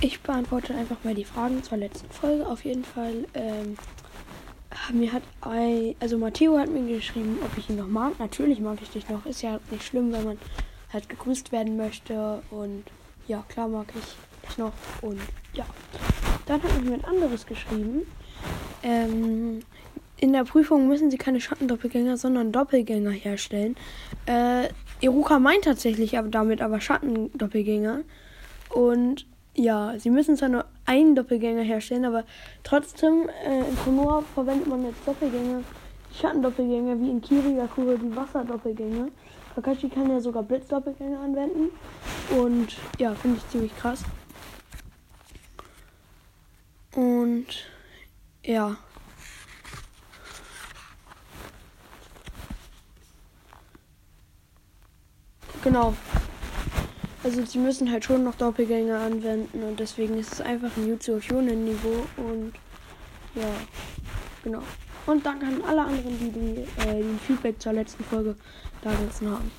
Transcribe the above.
ich beantworte einfach mal die Fragen zur letzten Folge. Auf jeden Fall, ähm, mir hat ein, also Matteo hat mir geschrieben, ob ich ihn noch mag. Natürlich mag ich dich noch. Ist ja nicht schlimm, wenn man halt gegrüßt werden möchte. Und ja, klar mag ich dich noch. Und ja. Dann hat mir jemand anderes geschrieben. Ähm, in der Prüfung müssen sie keine Schattendoppelgänger, sondern Doppelgänger herstellen. Äh, Iruka meint tatsächlich aber damit aber Schattendoppelgänger. Und ja, sie müssen zwar nur einen Doppelgänger herstellen, aber trotzdem äh, in Konoha verwendet man jetzt Doppelgänger, Schattendoppelgänger wie in Kirigakure die Wasserdoppelgänger. Kakashi kann ja sogar Blitzdoppelgänger anwenden. Und ja, finde ich ziemlich krass. Und ja. Genau. Also sie müssen halt schon noch Doppelgänger anwenden und deswegen ist es einfach ein Jutsu Shonen Niveau und ja, genau. Und danke an alle anderen, die, die, äh, die Feedback zur letzten Folge da gelassen haben.